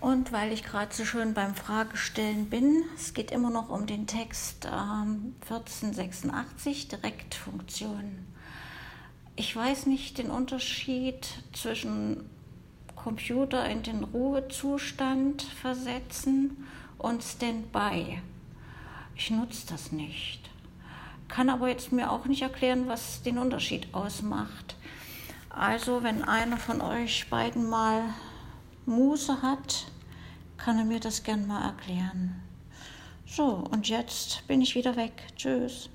Und weil ich gerade so schön beim Fragestellen bin, es geht immer noch um den Text ähm, 1486, Direktfunktion. Ich weiß nicht den Unterschied zwischen Computer in den Ruhezustand versetzen und Standby. Ich nutze das nicht. Kann aber jetzt mir auch nicht erklären, was den Unterschied ausmacht. Also, wenn einer von euch beiden mal Muße hat, kann er mir das gern mal erklären. So, und jetzt bin ich wieder weg. Tschüss.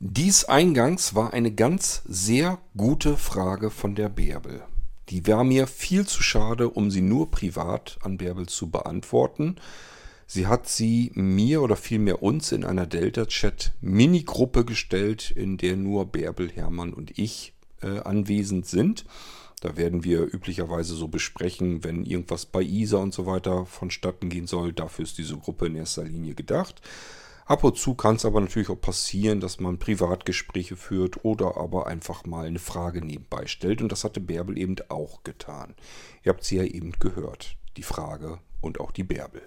Dies eingangs war eine ganz sehr gute Frage von der Bärbel. Die war mir viel zu schade, um sie nur privat an Bärbel zu beantworten. Sie hat sie mir oder vielmehr uns in einer Delta-Chat-Mini-Gruppe gestellt, in der nur Bärbel, Hermann und ich äh, anwesend sind. Da werden wir üblicherweise so besprechen, wenn irgendwas bei ISA und so weiter vonstatten gehen soll. Dafür ist diese Gruppe in erster Linie gedacht. Ab und zu kann es aber natürlich auch passieren, dass man Privatgespräche führt oder aber einfach mal eine Frage nebenbei stellt. Und das hatte Bärbel eben auch getan. Ihr habt sie ja eben gehört, die Frage und auch die Bärbel.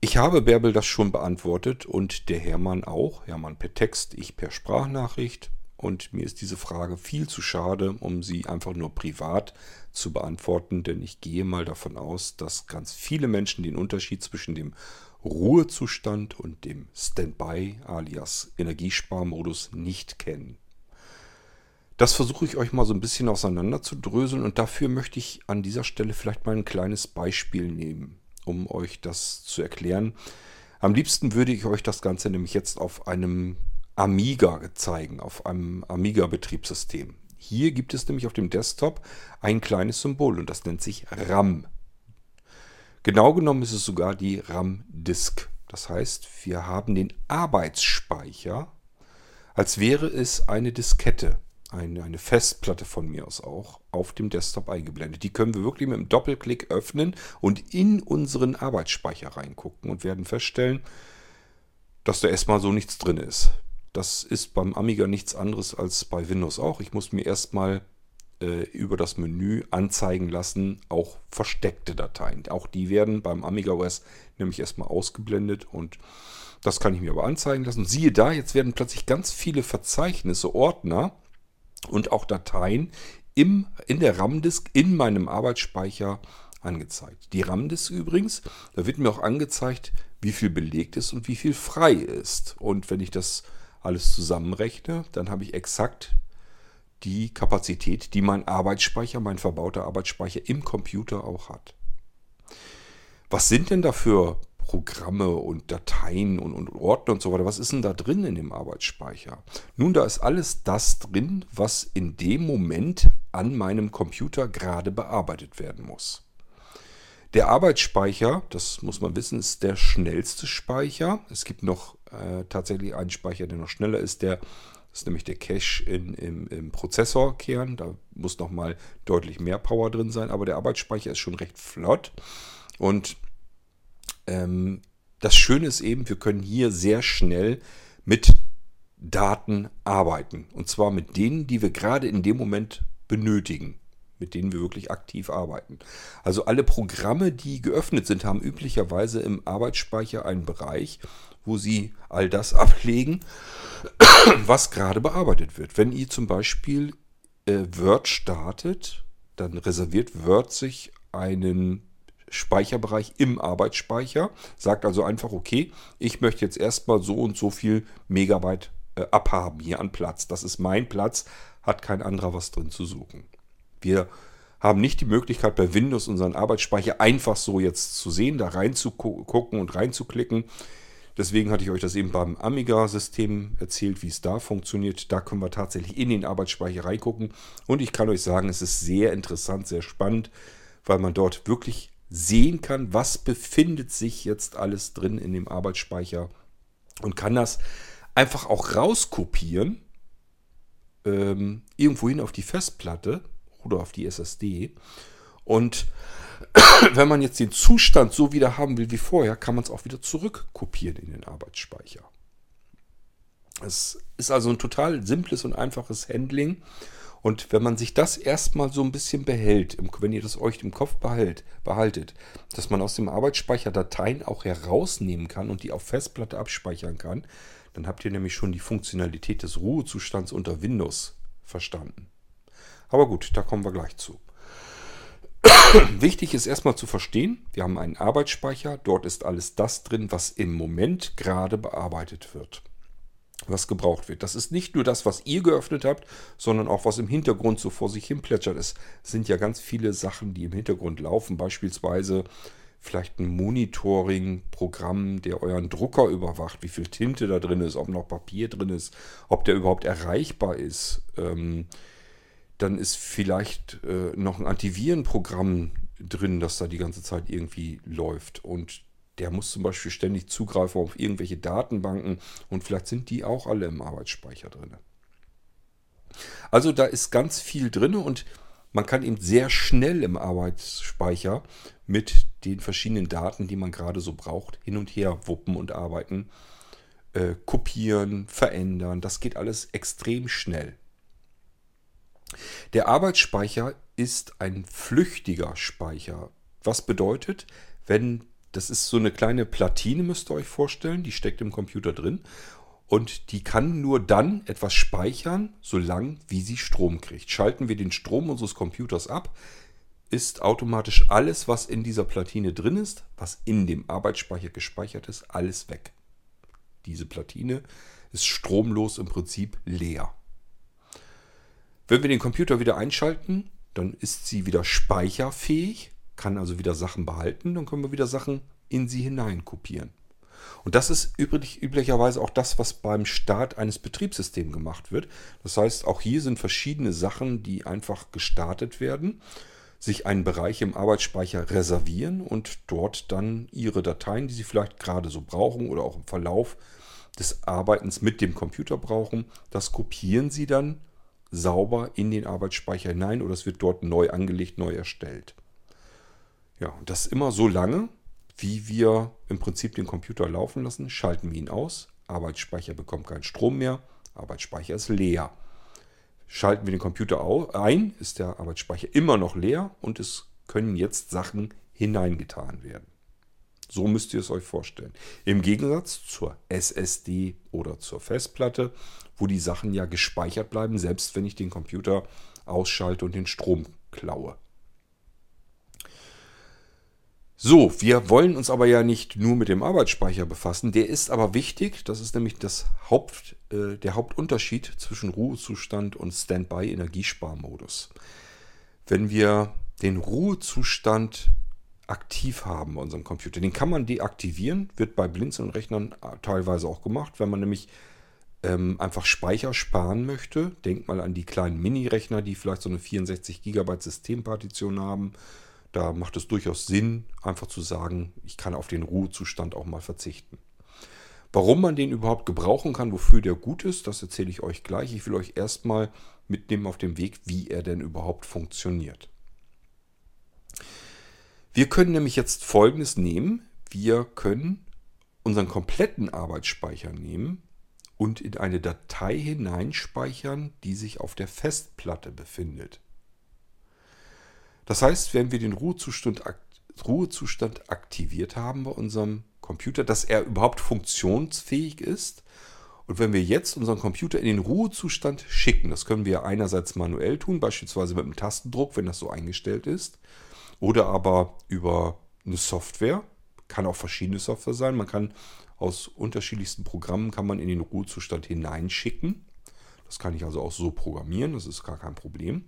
Ich habe Bärbel das schon beantwortet und der Hermann auch. Hermann per Text, ich per Sprachnachricht. Und mir ist diese Frage viel zu schade, um sie einfach nur privat zu beantworten, denn ich gehe mal davon aus, dass ganz viele Menschen den Unterschied zwischen dem Ruhezustand und dem Standby alias Energiesparmodus nicht kennen. Das versuche ich euch mal so ein bisschen auseinander zu dröseln und dafür möchte ich an dieser Stelle vielleicht mal ein kleines Beispiel nehmen, um euch das zu erklären. Am liebsten würde ich euch das Ganze nämlich jetzt auf einem Amiga zeigen, auf einem Amiga-Betriebssystem. Hier gibt es nämlich auf dem Desktop ein kleines Symbol und das nennt sich RAM. Genau genommen ist es sogar die RAM-Disk. Das heißt, wir haben den Arbeitsspeicher, als wäre es eine Diskette, eine, eine Festplatte von mir aus auch, auf dem Desktop eingeblendet. Die können wir wirklich mit einem Doppelklick öffnen und in unseren Arbeitsspeicher reingucken und werden feststellen, dass da erstmal so nichts drin ist. Das ist beim Amiga nichts anderes als bei Windows auch. Ich muss mir erstmal äh, über das Menü anzeigen lassen, auch versteckte Dateien. Auch die werden beim Amiga OS nämlich erstmal ausgeblendet und das kann ich mir aber anzeigen lassen. Siehe da, jetzt werden plötzlich ganz viele Verzeichnisse, Ordner und auch Dateien im, in der RAM-Disk in meinem Arbeitsspeicher angezeigt. Die RAM-Disk übrigens, da wird mir auch angezeigt, wie viel belegt ist und wie viel frei ist. Und wenn ich das alles zusammenrechne, dann habe ich exakt die Kapazität, die mein Arbeitsspeicher, mein verbauter Arbeitsspeicher im Computer auch hat. Was sind denn da für Programme und Dateien und, und Ordner und so weiter? Was ist denn da drin in dem Arbeitsspeicher? Nun, da ist alles das drin, was in dem Moment an meinem Computer gerade bearbeitet werden muss. Der Arbeitsspeicher, das muss man wissen, ist der schnellste Speicher. Es gibt noch äh, tatsächlich einen Speicher, der noch schneller ist, der das ist nämlich der Cache in, im, im Prozessorkern. Da muss nochmal deutlich mehr Power drin sein, aber der Arbeitsspeicher ist schon recht flott. Und ähm, das Schöne ist eben, wir können hier sehr schnell mit Daten arbeiten. Und zwar mit denen, die wir gerade in dem Moment benötigen mit denen wir wirklich aktiv arbeiten. Also alle Programme, die geöffnet sind, haben üblicherweise im Arbeitsspeicher einen Bereich, wo sie all das ablegen, was gerade bearbeitet wird. Wenn ihr zum Beispiel äh, Word startet, dann reserviert Word sich einen Speicherbereich im Arbeitsspeicher, sagt also einfach, okay, ich möchte jetzt erstmal so und so viel Megabyte äh, abhaben hier an Platz. Das ist mein Platz, hat kein anderer was drin zu suchen. Wir haben nicht die Möglichkeit bei Windows unseren Arbeitsspeicher einfach so jetzt zu sehen, da reinzugucken und reinzuklicken. Deswegen hatte ich euch das eben beim Amiga-System erzählt, wie es da funktioniert. Da können wir tatsächlich in den Arbeitsspeicher reingucken. Und ich kann euch sagen, es ist sehr interessant, sehr spannend, weil man dort wirklich sehen kann, was befindet sich jetzt alles drin in dem Arbeitsspeicher und kann das einfach auch rauskopieren, ähm, irgendwohin auf die Festplatte oder auf die SSD Und wenn man jetzt den Zustand so wieder haben will wie vorher, kann man es auch wieder zurückkopieren in den Arbeitsspeicher. Es ist also ein total simples und einfaches Handling. Und wenn man sich das erstmal so ein bisschen behält, wenn ihr das euch im Kopf behält, behaltet, dass man aus dem Arbeitsspeicher Dateien auch herausnehmen kann und die auf Festplatte abspeichern kann, dann habt ihr nämlich schon die Funktionalität des Ruhezustands unter Windows verstanden. Aber gut, da kommen wir gleich zu. Wichtig ist erstmal zu verstehen, wir haben einen Arbeitsspeicher, dort ist alles das drin, was im Moment gerade bearbeitet wird was gebraucht wird. Das ist nicht nur das, was ihr geöffnet habt, sondern auch was im Hintergrund so vor sich hin plätschert. Es sind ja ganz viele Sachen, die im Hintergrund laufen. Beispielsweise vielleicht ein Monitoring-Programm, der euren Drucker überwacht, wie viel Tinte da drin ist, ob noch Papier drin ist, ob der überhaupt erreichbar ist. Ähm, dann ist vielleicht äh, noch ein Antivirenprogramm drin, das da die ganze Zeit irgendwie läuft. Und der muss zum Beispiel ständig zugreifen auf irgendwelche Datenbanken und vielleicht sind die auch alle im Arbeitsspeicher drin. Also da ist ganz viel drin und man kann eben sehr schnell im Arbeitsspeicher mit den verschiedenen Daten, die man gerade so braucht, hin und her wuppen und arbeiten, äh, kopieren, verändern. Das geht alles extrem schnell. Der Arbeitsspeicher ist ein flüchtiger Speicher. Was bedeutet, wenn das ist so eine kleine Platine, müsst ihr euch vorstellen. Die steckt im Computer drin. Und die kann nur dann etwas speichern, solange wie sie Strom kriegt. Schalten wir den Strom unseres Computers ab, ist automatisch alles, was in dieser Platine drin ist, was in dem Arbeitsspeicher gespeichert ist, alles weg. Diese Platine ist stromlos im Prinzip leer. Wenn wir den Computer wieder einschalten, dann ist sie wieder speicherfähig kann also wieder Sachen behalten, dann können wir wieder Sachen in sie hinein kopieren. Und das ist üblich, üblicherweise auch das, was beim Start eines Betriebssystems gemacht wird. Das heißt, auch hier sind verschiedene Sachen, die einfach gestartet werden, sich einen Bereich im Arbeitsspeicher reservieren und dort dann ihre Dateien, die sie vielleicht gerade so brauchen oder auch im Verlauf des Arbeitens mit dem Computer brauchen, das kopieren sie dann sauber in den Arbeitsspeicher hinein oder es wird dort neu angelegt, neu erstellt. Ja, und das immer so lange, wie wir im Prinzip den Computer laufen lassen, schalten wir ihn aus. Arbeitsspeicher bekommt keinen Strom mehr, Arbeitsspeicher ist leer. Schalten wir den Computer ein, ist der Arbeitsspeicher immer noch leer und es können jetzt Sachen hineingetan werden. So müsst ihr es euch vorstellen. Im Gegensatz zur SSD oder zur Festplatte, wo die Sachen ja gespeichert bleiben, selbst wenn ich den Computer ausschalte und den Strom klaue. So, wir wollen uns aber ja nicht nur mit dem Arbeitsspeicher befassen. Der ist aber wichtig. Das ist nämlich das Haupt, äh, der Hauptunterschied zwischen Ruhezustand und Standby-Energiesparmodus. Wenn wir den Ruhezustand aktiv haben bei unserem Computer, den kann man deaktivieren, wird bei Blinzeln-Rechnern teilweise auch gemacht, wenn man nämlich ähm, einfach Speicher sparen möchte. Denkt mal an die kleinen Mini-Rechner, die vielleicht so eine 64 GB Systempartition haben da macht es durchaus Sinn, einfach zu sagen, ich kann auf den Ruhezustand auch mal verzichten. Warum man den überhaupt gebrauchen kann, wofür der gut ist, das erzähle ich euch gleich. Ich will euch erstmal mitnehmen auf dem Weg, wie er denn überhaupt funktioniert. Wir können nämlich jetzt Folgendes nehmen. Wir können unseren kompletten Arbeitsspeicher nehmen und in eine Datei hineinspeichern, die sich auf der Festplatte befindet. Das heißt, wenn wir den Ruhezustand, Ruhezustand aktiviert haben bei unserem Computer, dass er überhaupt funktionsfähig ist, und wenn wir jetzt unseren Computer in den Ruhezustand schicken, das können wir einerseits manuell tun, beispielsweise mit einem Tastendruck, wenn das so eingestellt ist, oder aber über eine Software, kann auch verschiedene Software sein. Man kann aus unterschiedlichsten Programmen kann man in den Ruhezustand hineinschicken. Das kann ich also auch so programmieren, das ist gar kein Problem.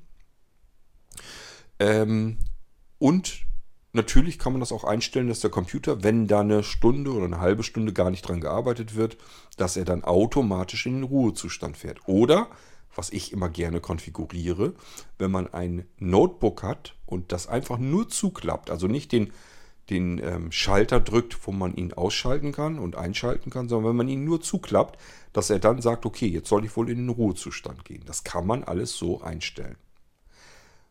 Ähm, und natürlich kann man das auch einstellen, dass der Computer, wenn da eine Stunde oder eine halbe Stunde gar nicht dran gearbeitet wird, dass er dann automatisch in den Ruhezustand fährt. Oder, was ich immer gerne konfiguriere, wenn man ein Notebook hat und das einfach nur zuklappt, also nicht den, den ähm, Schalter drückt, wo man ihn ausschalten kann und einschalten kann, sondern wenn man ihn nur zuklappt, dass er dann sagt, okay, jetzt soll ich wohl in den Ruhezustand gehen. Das kann man alles so einstellen.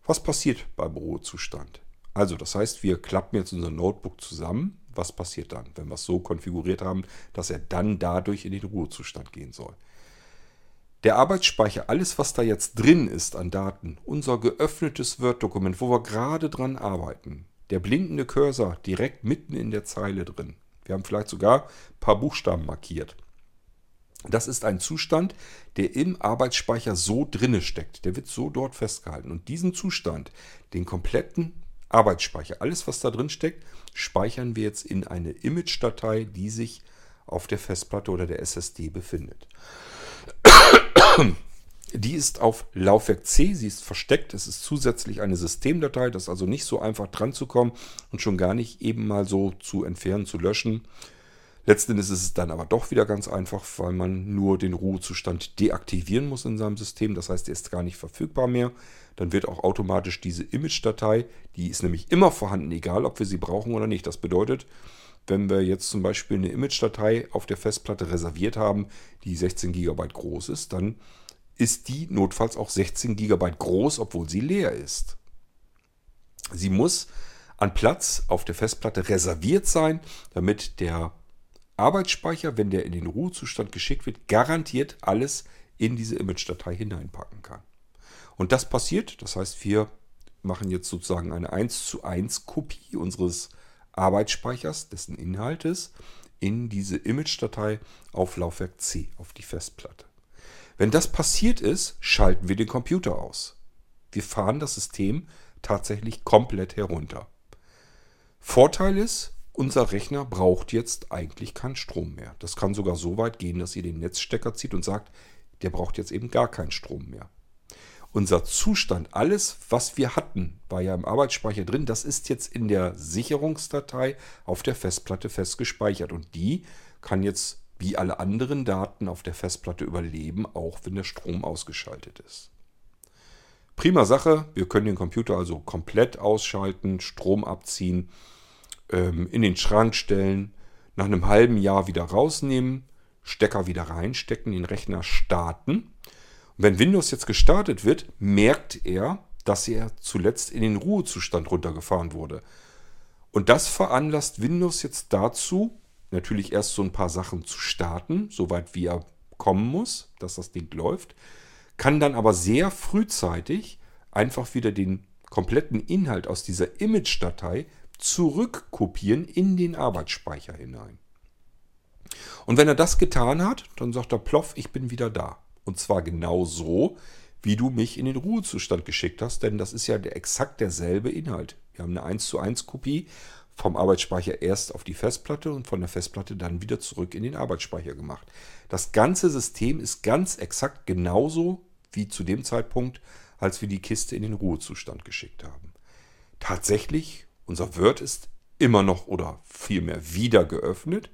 Was passiert beim Ruhezustand? Also das heißt, wir klappen jetzt unser Notebook zusammen. Was passiert dann, wenn wir es so konfiguriert haben, dass er dann dadurch in den Ruhezustand gehen soll? Der Arbeitsspeicher, alles was da jetzt drin ist an Daten, unser geöffnetes Word-Dokument, wo wir gerade dran arbeiten, der blinkende Cursor direkt mitten in der Zeile drin. Wir haben vielleicht sogar ein paar Buchstaben markiert. Das ist ein Zustand, der im Arbeitsspeicher so drinne steckt. Der wird so dort festgehalten. Und diesen Zustand, den kompletten Arbeitsspeicher, alles was da drin steckt, speichern wir jetzt in eine Image-Datei, die sich auf der Festplatte oder der SSD befindet. Die ist auf Laufwerk C, sie ist versteckt, es ist zusätzlich eine Systemdatei, das ist also nicht so einfach dran zu kommen und schon gar nicht eben mal so zu entfernen, zu löschen. Letzten Endes ist es dann aber doch wieder ganz einfach, weil man nur den Ruhezustand deaktivieren muss in seinem System. Das heißt, er ist gar nicht verfügbar mehr. Dann wird auch automatisch diese Image-Datei, die ist nämlich immer vorhanden, egal ob wir sie brauchen oder nicht. Das bedeutet, wenn wir jetzt zum Beispiel eine Image-Datei auf der Festplatte reserviert haben, die 16 GB groß ist, dann ist die notfalls auch 16 GB groß, obwohl sie leer ist. Sie muss an Platz auf der Festplatte reserviert sein, damit der Arbeitsspeicher, wenn der in den Ruhezustand geschickt wird, garantiert alles in diese Image-Datei hineinpacken kann. Und das passiert, das heißt, wir machen jetzt sozusagen eine 1 zu 1 Kopie unseres Arbeitsspeichers, dessen Inhaltes, in diese Image-Datei auf Laufwerk C, auf die Festplatte. Wenn das passiert ist, schalten wir den Computer aus. Wir fahren das System tatsächlich komplett herunter. Vorteil ist, unser Rechner braucht jetzt eigentlich keinen Strom mehr. Das kann sogar so weit gehen, dass ihr den Netzstecker zieht und sagt, der braucht jetzt eben gar keinen Strom mehr. Unser Zustand, alles, was wir hatten, war ja im Arbeitsspeicher drin. Das ist jetzt in der Sicherungsdatei auf der Festplatte fest gespeichert. Und die kann jetzt wie alle anderen Daten auf der Festplatte überleben, auch wenn der Strom ausgeschaltet ist. Prima Sache, wir können den Computer also komplett ausschalten, Strom abziehen, ähm, in den Schrank stellen, nach einem halben Jahr wieder rausnehmen, Stecker wieder reinstecken, den Rechner starten. Und wenn Windows jetzt gestartet wird, merkt er, dass er zuletzt in den Ruhezustand runtergefahren wurde. Und das veranlasst Windows jetzt dazu, natürlich erst so ein paar Sachen zu starten, soweit wie er kommen muss, dass das Ding läuft, kann dann aber sehr frühzeitig einfach wieder den kompletten Inhalt aus dieser Image-Datei zurückkopieren in den Arbeitsspeicher hinein. Und wenn er das getan hat, dann sagt er, ploff, ich bin wieder da. Und zwar genau so, wie du mich in den Ruhezustand geschickt hast, denn das ist ja der, exakt derselbe Inhalt. Wir haben eine 1 zu 1 Kopie vom Arbeitsspeicher erst auf die Festplatte und von der Festplatte dann wieder zurück in den Arbeitsspeicher gemacht. Das ganze System ist ganz exakt genauso wie zu dem Zeitpunkt, als wir die Kiste in den Ruhezustand geschickt haben. Tatsächlich, unser Word ist immer noch oder vielmehr wieder geöffnet.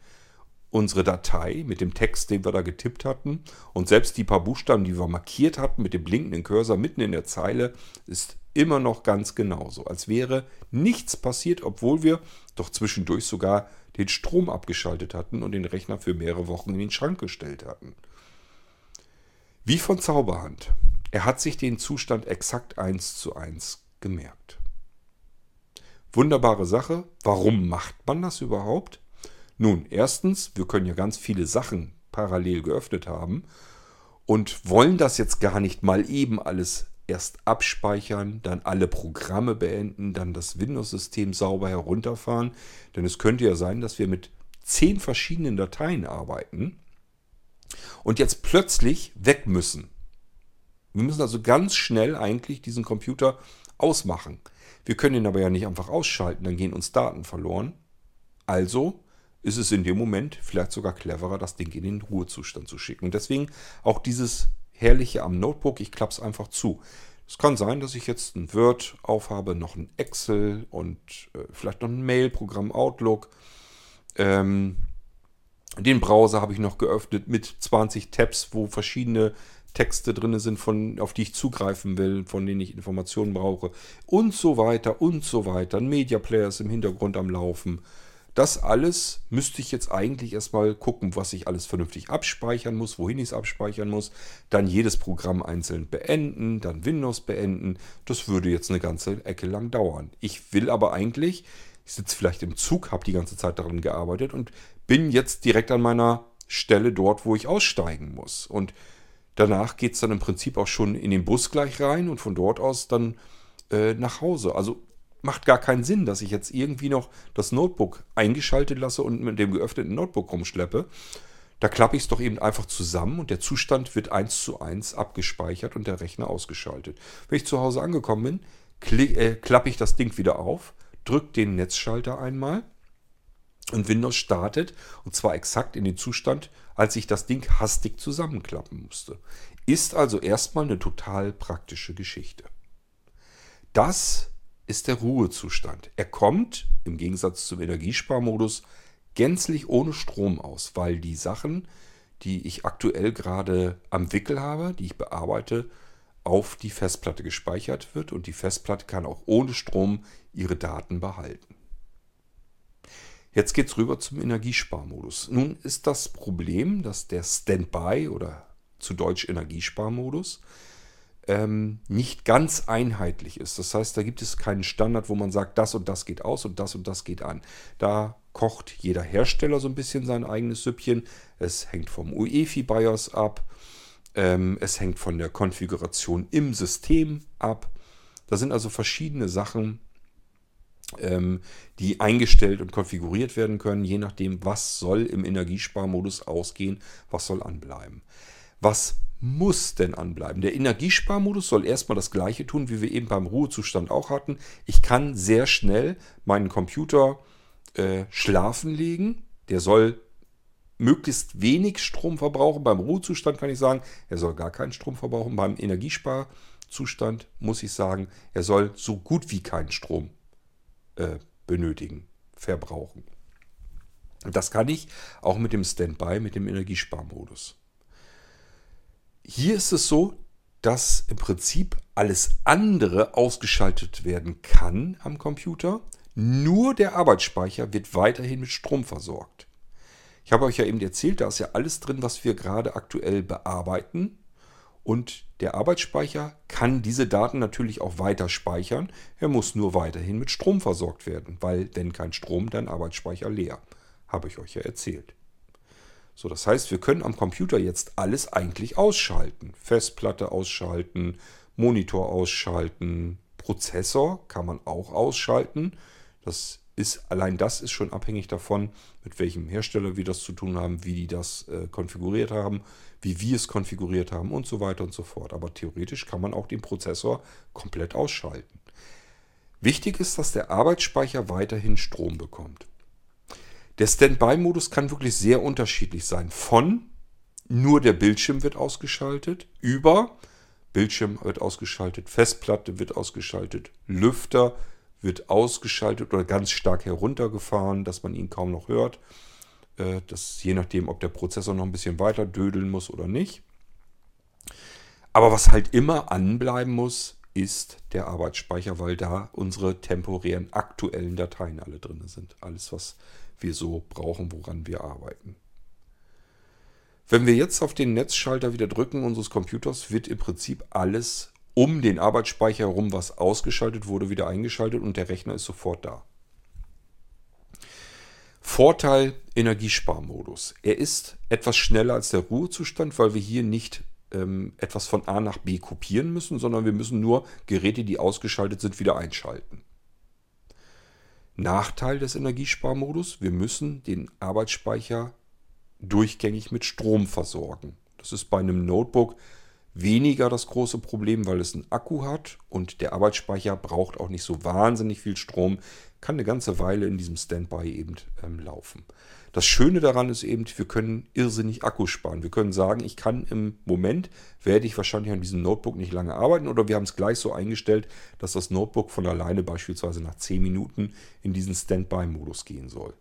Unsere Datei mit dem Text, den wir da getippt hatten und selbst die paar Buchstaben, die wir markiert hatten mit dem blinkenden Cursor mitten in der Zeile, ist immer noch ganz genauso, als wäre nichts passiert, obwohl wir doch zwischendurch sogar den Strom abgeschaltet hatten und den Rechner für mehrere Wochen in den Schrank gestellt hatten. Wie von Zauberhand. Er hat sich den Zustand exakt eins zu eins gemerkt. Wunderbare Sache. Warum macht man das überhaupt? Nun, erstens, wir können ja ganz viele Sachen parallel geöffnet haben und wollen das jetzt gar nicht mal eben alles erst abspeichern, dann alle Programme beenden, dann das Windows-System sauber herunterfahren. Denn es könnte ja sein, dass wir mit zehn verschiedenen Dateien arbeiten und jetzt plötzlich weg müssen. Wir müssen also ganz schnell eigentlich diesen Computer ausmachen. Wir können ihn aber ja nicht einfach ausschalten, dann gehen uns Daten verloren. Also ist es in dem Moment vielleicht sogar cleverer, das Ding in den Ruhezustand zu schicken. Und deswegen auch dieses herrliche am Notebook, ich klappe es einfach zu. Es kann sein, dass ich jetzt ein Word aufhabe, noch ein Excel und äh, vielleicht noch ein Mail-Programm Outlook. Ähm, den Browser habe ich noch geöffnet mit 20 Tabs, wo verschiedene Texte drin sind, von, auf die ich zugreifen will, von denen ich Informationen brauche und so weiter und so weiter. Ein Media Player ist im Hintergrund am Laufen. Das alles müsste ich jetzt eigentlich erstmal gucken, was ich alles vernünftig abspeichern muss, wohin ich es abspeichern muss, dann jedes Programm einzeln beenden, dann Windows beenden. Das würde jetzt eine ganze Ecke lang dauern. Ich will aber eigentlich, ich sitze vielleicht im Zug, habe die ganze Zeit daran gearbeitet und bin jetzt direkt an meiner Stelle dort, wo ich aussteigen muss. Und danach geht es dann im Prinzip auch schon in den Bus gleich rein und von dort aus dann äh, nach Hause. Also macht gar keinen Sinn, dass ich jetzt irgendwie noch das Notebook eingeschaltet lasse und mit dem geöffneten Notebook rumschleppe. Da klappe ich es doch eben einfach zusammen und der Zustand wird eins zu eins abgespeichert und der Rechner ausgeschaltet. Wenn ich zu Hause angekommen bin, äh, klappe ich das Ding wieder auf, drücke den Netzschalter einmal und Windows startet und zwar exakt in den Zustand, als ich das Ding hastig zusammenklappen musste. Ist also erstmal eine total praktische Geschichte. Das ist der Ruhezustand. Er kommt im Gegensatz zum Energiesparmodus gänzlich ohne Strom aus, weil die Sachen, die ich aktuell gerade am Wickel habe, die ich bearbeite, auf die Festplatte gespeichert wird und die Festplatte kann auch ohne Strom ihre Daten behalten. Jetzt geht es rüber zum Energiesparmodus. Nun ist das Problem, dass der Standby oder zu Deutsch Energiesparmodus ähm, nicht ganz einheitlich ist. Das heißt, da gibt es keinen Standard, wo man sagt, das und das geht aus und das und das geht an. Da kocht jeder Hersteller so ein bisschen sein eigenes Süppchen. Es hängt vom UEFI-BIOS ab. Ähm, es hängt von der Konfiguration im System ab. Da sind also verschiedene Sachen, ähm, die eingestellt und konfiguriert werden können, je nachdem, was soll im Energiesparmodus ausgehen, was soll anbleiben. Was muss denn anbleiben. Der Energiesparmodus soll erstmal das gleiche tun, wie wir eben beim Ruhezustand auch hatten. Ich kann sehr schnell meinen Computer äh, schlafen legen. Der soll möglichst wenig Strom verbrauchen. Beim Ruhezustand kann ich sagen, er soll gar keinen Strom verbrauchen. Beim Energiesparzustand muss ich sagen, er soll so gut wie keinen Strom äh, benötigen, verbrauchen. Das kann ich auch mit dem Standby, mit dem Energiesparmodus. Hier ist es so, dass im Prinzip alles andere ausgeschaltet werden kann am Computer. Nur der Arbeitsspeicher wird weiterhin mit Strom versorgt. Ich habe euch ja eben erzählt, da ist ja alles drin, was wir gerade aktuell bearbeiten. Und der Arbeitsspeicher kann diese Daten natürlich auch weiter speichern. Er muss nur weiterhin mit Strom versorgt werden, weil wenn kein Strom, dann Arbeitsspeicher leer. Habe ich euch ja erzählt. So, das heißt, wir können am Computer jetzt alles eigentlich ausschalten. Festplatte ausschalten, Monitor ausschalten, Prozessor kann man auch ausschalten. Das ist, allein das ist schon abhängig davon, mit welchem Hersteller wir das zu tun haben, wie die das äh, konfiguriert haben, wie wir es konfiguriert haben und so weiter und so fort. Aber theoretisch kann man auch den Prozessor komplett ausschalten. Wichtig ist, dass der Arbeitsspeicher weiterhin Strom bekommt. Der Standby-Modus kann wirklich sehr unterschiedlich sein. Von nur der Bildschirm wird ausgeschaltet, über Bildschirm wird ausgeschaltet, Festplatte wird ausgeschaltet, Lüfter wird ausgeschaltet oder ganz stark heruntergefahren, dass man ihn kaum noch hört. Äh, das je nachdem, ob der Prozessor noch ein bisschen weiter dödeln muss oder nicht. Aber was halt immer anbleiben muss, ist der Arbeitsspeicher, weil da unsere temporären aktuellen Dateien alle drin sind. Alles, was wir so brauchen, woran wir arbeiten. Wenn wir jetzt auf den Netzschalter wieder drücken unseres Computers, wird im Prinzip alles um den Arbeitsspeicher herum, was ausgeschaltet wurde, wieder eingeschaltet und der Rechner ist sofort da. Vorteil Energiesparmodus. Er ist etwas schneller als der Ruhezustand, weil wir hier nicht ähm, etwas von A nach B kopieren müssen, sondern wir müssen nur Geräte, die ausgeschaltet sind, wieder einschalten. Nachteil des Energiesparmodus, wir müssen den Arbeitsspeicher durchgängig mit Strom versorgen. Das ist bei einem Notebook weniger das große Problem, weil es einen Akku hat und der Arbeitsspeicher braucht auch nicht so wahnsinnig viel Strom, kann eine ganze Weile in diesem Standby eben ähm, laufen. Das Schöne daran ist eben, wir können irrsinnig Akku sparen. Wir können sagen, ich kann im Moment, werde ich wahrscheinlich an diesem Notebook nicht lange arbeiten oder wir haben es gleich so eingestellt, dass das Notebook von alleine beispielsweise nach 10 Minuten in diesen Standby-Modus gehen soll.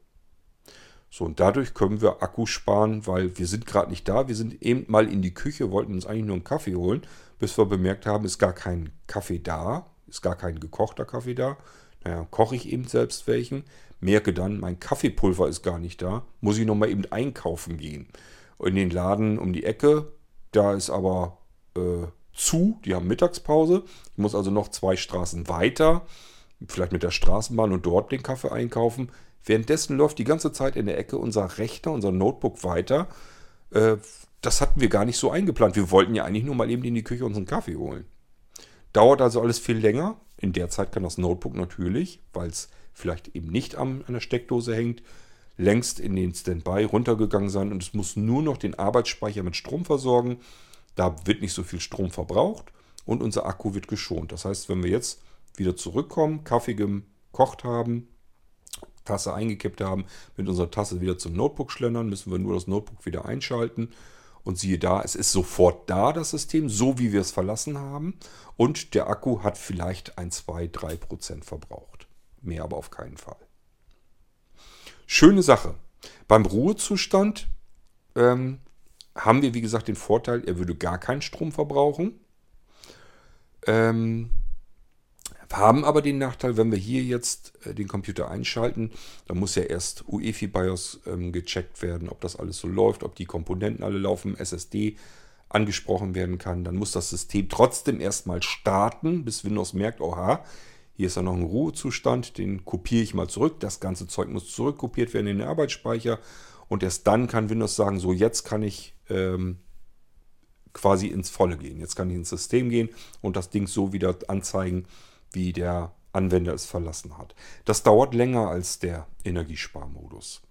So, und dadurch können wir Akku sparen, weil wir sind gerade nicht da. Wir sind eben mal in die Küche, wollten uns eigentlich nur einen Kaffee holen, bis wir bemerkt haben, ist gar kein Kaffee da, ist gar kein gekochter Kaffee da. Naja, koche ich eben selbst welchen, merke dann, mein Kaffeepulver ist gar nicht da, muss ich nochmal eben einkaufen gehen. In den Laden um die Ecke, da ist aber äh, zu, die haben Mittagspause. Ich muss also noch zwei Straßen weiter, vielleicht mit der Straßenbahn und dort den Kaffee einkaufen. Währenddessen läuft die ganze Zeit in der Ecke unser Rechner, unser Notebook weiter. Äh, das hatten wir gar nicht so eingeplant. Wir wollten ja eigentlich nur mal eben in die Küche unseren Kaffee holen. Dauert also alles viel länger. In der Zeit kann das Notebook natürlich, weil es vielleicht eben nicht an einer Steckdose hängt, längst in den Standby runtergegangen sein und es muss nur noch den Arbeitsspeicher mit Strom versorgen. Da wird nicht so viel Strom verbraucht und unser Akku wird geschont. Das heißt, wenn wir jetzt wieder zurückkommen, Kaffee gekocht haben, Tasse eingekippt haben, mit unserer Tasse wieder zum Notebook schlendern, müssen wir nur das Notebook wieder einschalten. Und siehe da, es ist sofort da, das System, so wie wir es verlassen haben. Und der Akku hat vielleicht ein, zwei, drei Prozent verbraucht. Mehr aber auf keinen Fall. Schöne Sache. Beim Ruhezustand ähm, haben wir, wie gesagt, den Vorteil, er würde gar keinen Strom verbrauchen. Ähm, haben aber den Nachteil, wenn wir hier jetzt äh, den Computer einschalten, dann muss ja erst UEFI BIOS ähm, gecheckt werden, ob das alles so läuft, ob die Komponenten alle laufen, SSD angesprochen werden kann. Dann muss das System trotzdem erstmal starten, bis Windows merkt, oha, hier ist ja noch ein Ruhezustand, den kopiere ich mal zurück. Das ganze Zeug muss zurückkopiert werden in den Arbeitsspeicher. Und erst dann kann Windows sagen, so jetzt kann ich ähm, quasi ins Volle gehen. Jetzt kann ich ins System gehen und das Ding so wieder anzeigen, wie der Anwender es verlassen hat. Das dauert länger als der Energiesparmodus.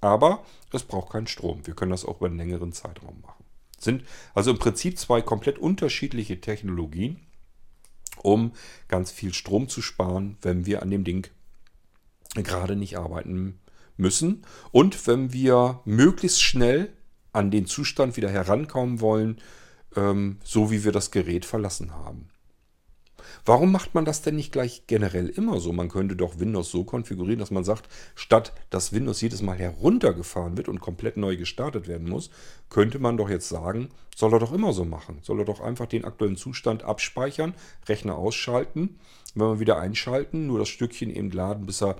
Aber es braucht keinen Strom. Wir können das auch über einen längeren Zeitraum machen. Sind also im Prinzip zwei komplett unterschiedliche Technologien, um ganz viel Strom zu sparen, wenn wir an dem Ding gerade nicht arbeiten müssen und wenn wir möglichst schnell an den Zustand wieder herankommen wollen, ähm, so wie wir das Gerät verlassen haben. Warum macht man das denn nicht gleich generell immer so? Man könnte doch Windows so konfigurieren, dass man sagt, statt dass Windows jedes Mal heruntergefahren wird und komplett neu gestartet werden muss, könnte man doch jetzt sagen, soll er doch immer so machen. Soll er doch einfach den aktuellen Zustand abspeichern, Rechner ausschalten, wenn wir wieder einschalten, nur das Stückchen eben laden, bis er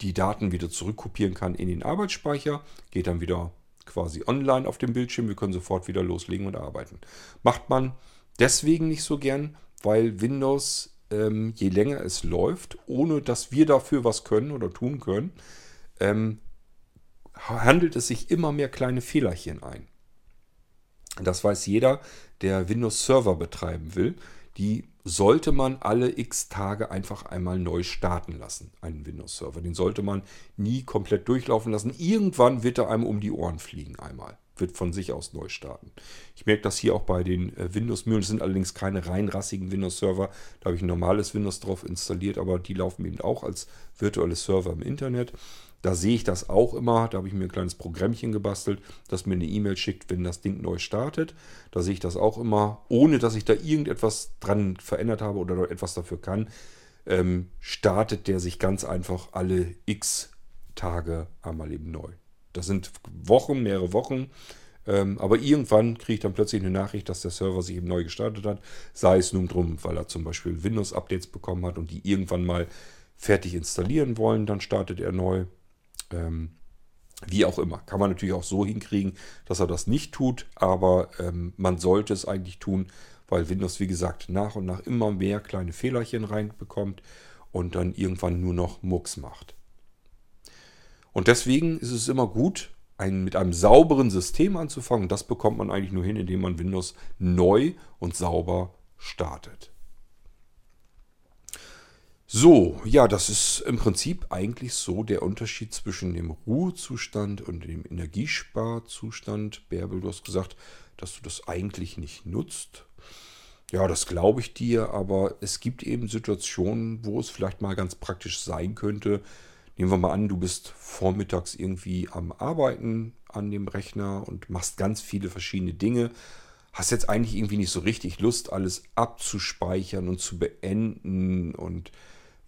die Daten wieder zurückkopieren kann in den Arbeitsspeicher, geht dann wieder quasi online auf dem Bildschirm. Wir können sofort wieder loslegen und arbeiten. Macht man deswegen nicht so gern, weil Windows, ähm, je länger es läuft, ohne dass wir dafür was können oder tun können, ähm, handelt es sich immer mehr kleine Fehlerchen ein. Das weiß jeder, der Windows Server betreiben will. Die sollte man alle x Tage einfach einmal neu starten lassen, einen Windows-Server. Den sollte man nie komplett durchlaufen lassen. Irgendwann wird er einem um die Ohren fliegen einmal. Wird von sich aus neu starten. Ich merke das hier auch bei den äh, Windows-Mühlen. Das sind allerdings keine rein rassigen Windows-Server. Da habe ich ein normales Windows drauf installiert, aber die laufen eben auch als virtuelle Server im Internet. Da sehe ich das auch immer. Da habe ich mir ein kleines Programmchen gebastelt, das mir eine E-Mail schickt, wenn das Ding neu startet. Da sehe ich das auch immer, ohne dass ich da irgendetwas dran verändert habe oder etwas dafür kann. Ähm, startet der sich ganz einfach alle x Tage einmal eben neu. Das sind Wochen, mehrere Wochen. Ähm, aber irgendwann kriege ich dann plötzlich eine Nachricht, dass der Server sich eben neu gestartet hat. Sei es nun drum, weil er zum Beispiel Windows-Updates bekommen hat und die irgendwann mal fertig installieren wollen. Dann startet er neu. Ähm, wie auch immer. Kann man natürlich auch so hinkriegen, dass er das nicht tut, aber ähm, man sollte es eigentlich tun, weil Windows, wie gesagt, nach und nach immer mehr kleine Fehlerchen reinbekommt und dann irgendwann nur noch Mucks macht. Und deswegen ist es immer gut, ein, mit einem sauberen System anzufangen. Das bekommt man eigentlich nur hin, indem man Windows neu und sauber startet. So, ja, das ist im Prinzip eigentlich so der Unterschied zwischen dem Ruhezustand und dem Energiesparzustand. Bärbel, du hast gesagt, dass du das eigentlich nicht nutzt. Ja, das glaube ich dir, aber es gibt eben Situationen, wo es vielleicht mal ganz praktisch sein könnte. Nehmen wir mal an, du bist vormittags irgendwie am Arbeiten an dem Rechner und machst ganz viele verschiedene Dinge. Hast jetzt eigentlich irgendwie nicht so richtig Lust, alles abzuspeichern und zu beenden und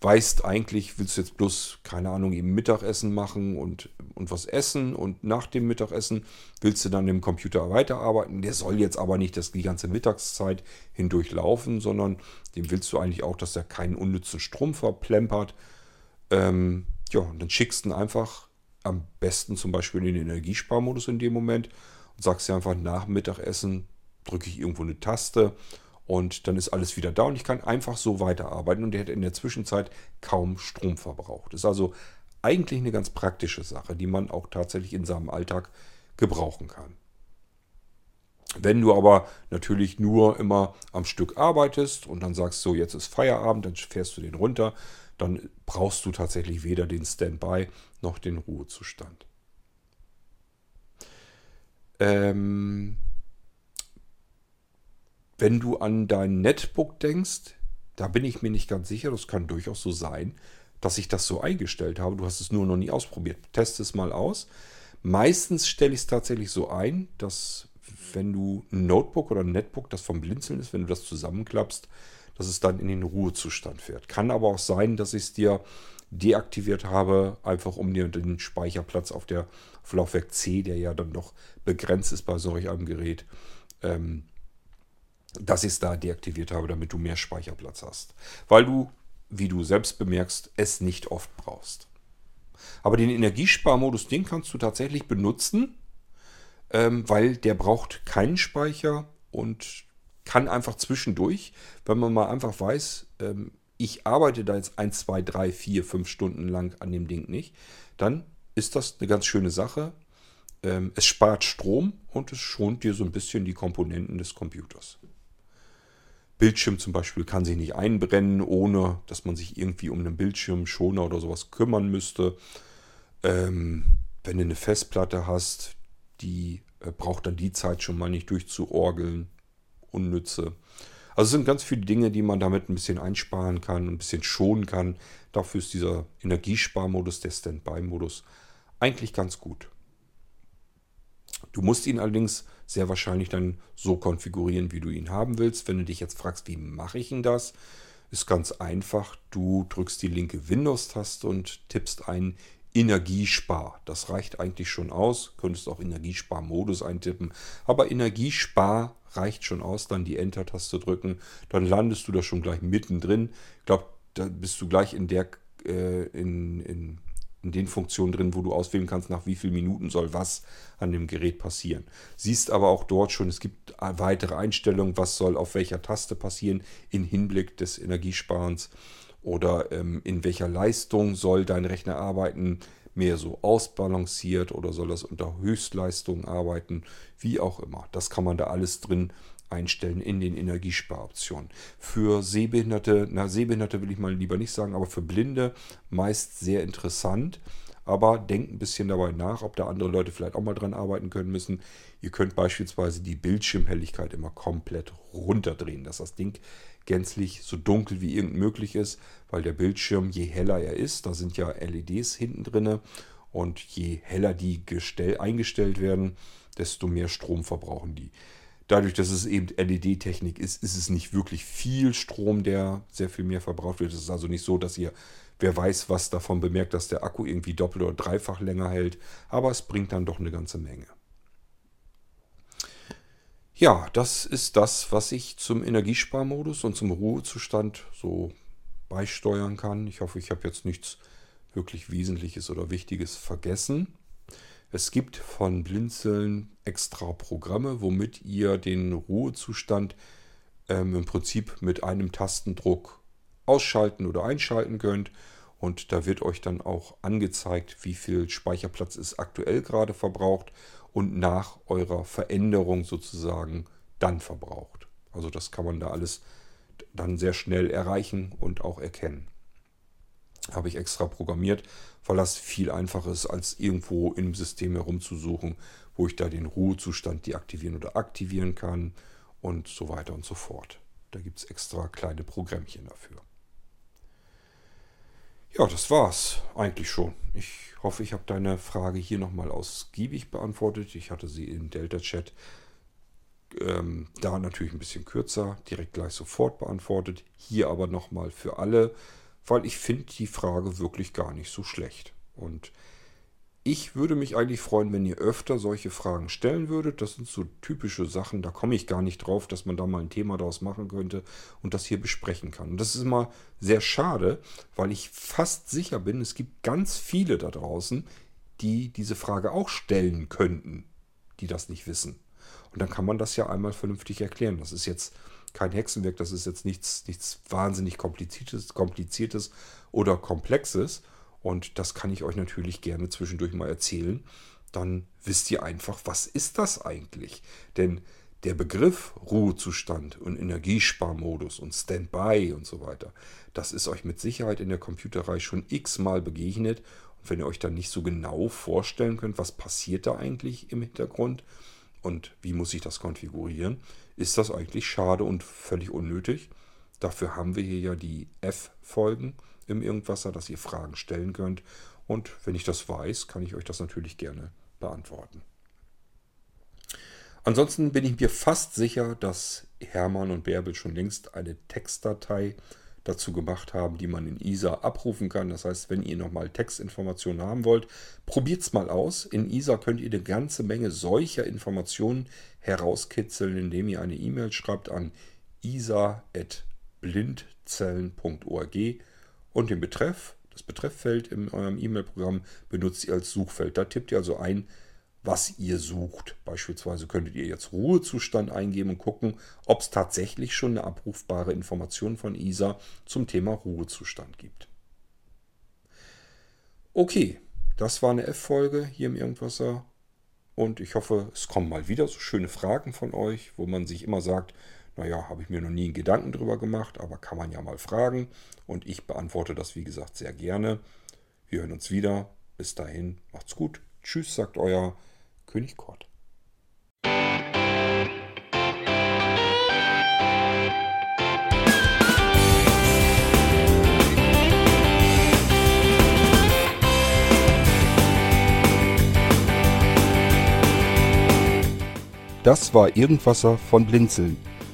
weißt eigentlich, willst du jetzt bloß, keine Ahnung, eben Mittagessen machen und, und was essen und nach dem Mittagessen willst du dann im Computer weiterarbeiten. Der soll jetzt aber nicht das, die ganze Mittagszeit hindurch laufen, sondern dem willst du eigentlich auch, dass er keinen unnützen Strom verplempert. Ähm, ja, und dann schickst du ihn einfach am besten zum Beispiel in den Energiesparmodus in dem Moment und sagst dir einfach nach Mittagessen drücke ich irgendwo eine Taste und dann ist alles wieder da und ich kann einfach so weiterarbeiten und der hat in der Zwischenzeit kaum Strom verbraucht. Ist also eigentlich eine ganz praktische Sache, die man auch tatsächlich in seinem Alltag gebrauchen kann. Wenn du aber natürlich nur immer am Stück arbeitest und dann sagst so, jetzt ist Feierabend, dann fährst du den runter, dann brauchst du tatsächlich weder den Standby noch den Ruhezustand. Ähm, wenn du an dein Netbook denkst, da bin ich mir nicht ganz sicher, das kann durchaus so sein, dass ich das so eingestellt habe. Du hast es nur noch nie ausprobiert. Test es mal aus. Meistens stelle ich es tatsächlich so ein, dass wenn du ein Notebook oder ein Netbook, das vom Blinzeln ist, wenn du das zusammenklappst, dass es dann in den Ruhezustand fährt. Kann aber auch sein, dass ich es dir deaktiviert habe, einfach um dir den Speicherplatz auf der auf Laufwerk C, der ja dann noch begrenzt ist bei solch einem Gerät, ähm, dass ich es da deaktiviert habe, damit du mehr Speicherplatz hast. Weil du, wie du selbst bemerkst, es nicht oft brauchst. Aber den Energiesparmodus, den kannst du tatsächlich benutzen, ähm, weil der braucht keinen Speicher und kann einfach zwischendurch, wenn man mal einfach weiß, ähm, ich arbeite da jetzt 1, 2, 3, 4, 5 Stunden lang an dem Ding nicht, dann ist das eine ganz schöne Sache. Ähm, es spart Strom und es schont dir so ein bisschen die Komponenten des Computers. Bildschirm zum Beispiel kann sich nicht einbrennen, ohne dass man sich irgendwie um einen Bildschirmschoner oder sowas kümmern müsste. Ähm, wenn du eine Festplatte hast, die äh, braucht dann die Zeit schon mal nicht durchzuorgeln. Unnütze. Also es sind ganz viele Dinge, die man damit ein bisschen einsparen kann, ein bisschen schonen kann. Dafür ist dieser Energiesparmodus, der Standby-Modus, eigentlich ganz gut. Du musst ihn allerdings sehr wahrscheinlich dann so konfigurieren, wie du ihn haben willst. Wenn du dich jetzt fragst, wie mache ich denn das? Ist ganz einfach. Du drückst die linke Windows-Taste und tippst ein Energiespar. Das reicht eigentlich schon aus. Könntest auch Energiesparmodus eintippen. Aber Energiespar reicht schon aus. Dann die Enter-Taste drücken. Dann landest du da schon gleich mittendrin. Ich glaube, da bist du gleich in der äh, in, in in den Funktionen drin, wo du auswählen kannst, nach wie vielen Minuten soll was an dem Gerät passieren. Siehst aber auch dort schon, es gibt weitere Einstellungen, was soll auf welcher Taste passieren im Hinblick des Energiesparens oder ähm, in welcher Leistung soll dein Rechner arbeiten, mehr so ausbalanciert oder soll das unter Höchstleistung arbeiten, wie auch immer. Das kann man da alles drin einstellen in den Energiesparoptionen. Für Sehbehinderte, na Sehbehinderte will ich mal lieber nicht sagen, aber für Blinde meist sehr interessant. Aber denkt ein bisschen dabei nach, ob da andere Leute vielleicht auch mal dran arbeiten können müssen. Ihr könnt beispielsweise die Bildschirmhelligkeit immer komplett runterdrehen, dass das Ding gänzlich so dunkel wie irgend möglich ist, weil der Bildschirm, je heller er ist, da sind ja LEDs hinten drin und je heller die gestell, eingestellt werden, desto mehr Strom verbrauchen die dadurch, dass es eben LED-Technik ist, ist es nicht wirklich viel Strom, der sehr viel mehr verbraucht wird. Es ist also nicht so, dass ihr, wer weiß, was davon bemerkt, dass der Akku irgendwie doppelt oder dreifach länger hält. Aber es bringt dann doch eine ganze Menge. Ja, das ist das, was ich zum Energiesparmodus und zum Ruhezustand so beisteuern kann. Ich hoffe, ich habe jetzt nichts wirklich Wesentliches oder Wichtiges vergessen. Es gibt von Blinzeln extra Programme, womit ihr den Ruhezustand ähm, im Prinzip mit einem Tastendruck ausschalten oder einschalten könnt. Und da wird euch dann auch angezeigt, wie viel Speicherplatz ist aktuell gerade verbraucht und nach eurer Veränderung sozusagen dann verbraucht. Also das kann man da alles dann sehr schnell erreichen und auch erkennen. Habe ich extra programmiert, weil das viel einfacher ist, als irgendwo im System herumzusuchen, wo ich da den Ruhezustand deaktivieren oder aktivieren kann und so weiter und so fort. Da gibt es extra kleine Programmchen dafür. Ja, das war's eigentlich schon. Ich hoffe, ich habe deine Frage hier nochmal ausgiebig beantwortet. Ich hatte sie im Delta-Chat ähm, da natürlich ein bisschen kürzer, direkt gleich sofort beantwortet. Hier aber nochmal für alle weil ich finde die Frage wirklich gar nicht so schlecht. Und ich würde mich eigentlich freuen, wenn ihr öfter solche Fragen stellen würdet. Das sind so typische Sachen, da komme ich gar nicht drauf, dass man da mal ein Thema daraus machen könnte und das hier besprechen kann. Und das ist immer sehr schade, weil ich fast sicher bin, es gibt ganz viele da draußen, die diese Frage auch stellen könnten, die das nicht wissen. Und dann kann man das ja einmal vernünftig erklären. Das ist jetzt kein Hexenwerk, das ist jetzt nichts, nichts wahnsinnig kompliziertes, kompliziertes oder komplexes. Und das kann ich euch natürlich gerne zwischendurch mal erzählen. Dann wisst ihr einfach, was ist das eigentlich? Denn der Begriff Ruhezustand und Energiesparmodus und Standby und so weiter, das ist euch mit Sicherheit in der Computerei schon x-mal begegnet. Und wenn ihr euch dann nicht so genau vorstellen könnt, was passiert da eigentlich im Hintergrund und wie muss ich das konfigurieren, ist das eigentlich schade und völlig unnötig. Dafür haben wir hier ja die F-Folgen im Irgendwasser, dass ihr Fragen stellen könnt. Und wenn ich das weiß, kann ich euch das natürlich gerne beantworten. Ansonsten bin ich mir fast sicher, dass Hermann und Bärbel schon längst eine Textdatei dazu gemacht haben, die man in ISA abrufen kann. Das heißt, wenn ihr nochmal Textinformationen haben wollt, probiert es mal aus. In ISA könnt ihr eine ganze Menge solcher Informationen herauskitzeln, indem ihr eine E-Mail schreibt an isa.blindzellen.org und den Betreff, das Betrefffeld in eurem E-Mail-Programm benutzt ihr als Suchfeld. Da tippt ihr also ein, was ihr sucht. Beispielsweise könntet ihr jetzt Ruhezustand eingeben und gucken, ob es tatsächlich schon eine abrufbare Information von ISA zum Thema Ruhezustand gibt. Okay, das war eine F-Folge hier im Irgendwasser. Und ich hoffe, es kommen mal wieder so schöne Fragen von euch, wo man sich immer sagt, naja, habe ich mir noch nie einen Gedanken drüber gemacht, aber kann man ja mal fragen. Und ich beantworte das, wie gesagt, sehr gerne. Wir hören uns wieder. Bis dahin, macht's gut. Tschüss, sagt euer König Kort. Das war Irgendwasser von Blinzeln.